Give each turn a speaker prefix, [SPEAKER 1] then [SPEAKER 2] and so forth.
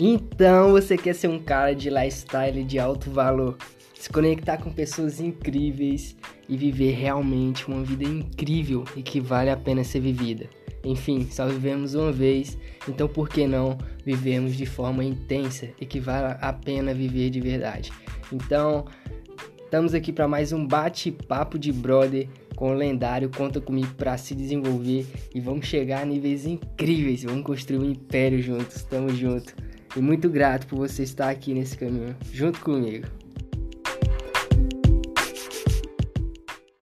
[SPEAKER 1] Então você quer ser um cara de lifestyle de alto valor, se conectar com pessoas incríveis e viver realmente uma vida incrível e que vale a pena ser vivida. Enfim, só vivemos uma vez, então por que não vivemos de forma intensa e que vale a pena viver de verdade? Então, estamos aqui para mais um bate-papo de brother com o lendário Conta Comigo para se desenvolver e vamos chegar a níveis incríveis, vamos construir um império juntos, tamo junto. E muito grato por você estar aqui nesse caminho, junto comigo.